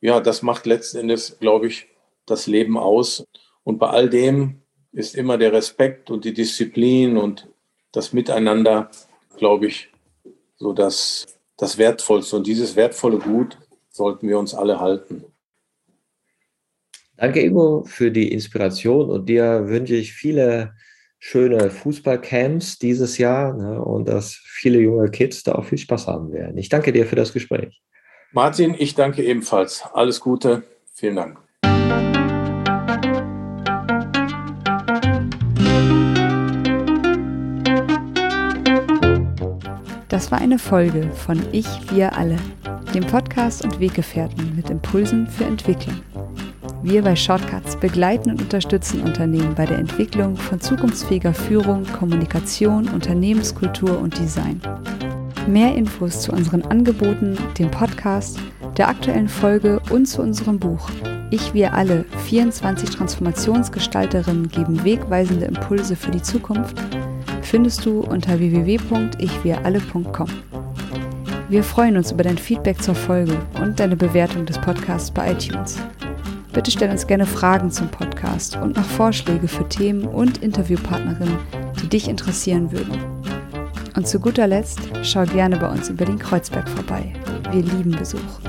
ja, das macht letzten Endes, glaube ich, das Leben aus. Und bei all dem ist immer der Respekt und die Disziplin und das Miteinander, glaube ich, so das, das Wertvollste. Und dieses wertvolle Gut sollten wir uns alle halten.
Danke, Ingo, für die Inspiration und dir wünsche ich viele schöne Fußballcamps dieses Jahr ne, und dass viele junge Kids da auch viel Spaß haben werden. Ich danke dir für das Gespräch.
Martin, ich danke ebenfalls. Alles Gute. Vielen Dank.
Das war eine Folge von Ich, wir alle, dem Podcast und Weggefährten mit Impulsen für Entwicklung. Wir bei Shortcuts begleiten und unterstützen Unternehmen bei der Entwicklung von zukunftsfähiger Führung, Kommunikation, Unternehmenskultur und Design. Mehr Infos zu unseren Angeboten, dem Podcast, der aktuellen Folge und zu unserem Buch Ich, wir alle, 24 Transformationsgestalterinnen geben wegweisende Impulse für die Zukunft findest du unter www.ichwiralle.com. Wir freuen uns über dein Feedback zur Folge und deine Bewertung des Podcasts bei iTunes. Bitte stell uns gerne Fragen zum Podcast und noch Vorschläge für Themen und Interviewpartnerinnen, die dich interessieren würden. Und zu guter Letzt schau gerne bei uns in Berlin-Kreuzberg vorbei. Wir lieben Besuch.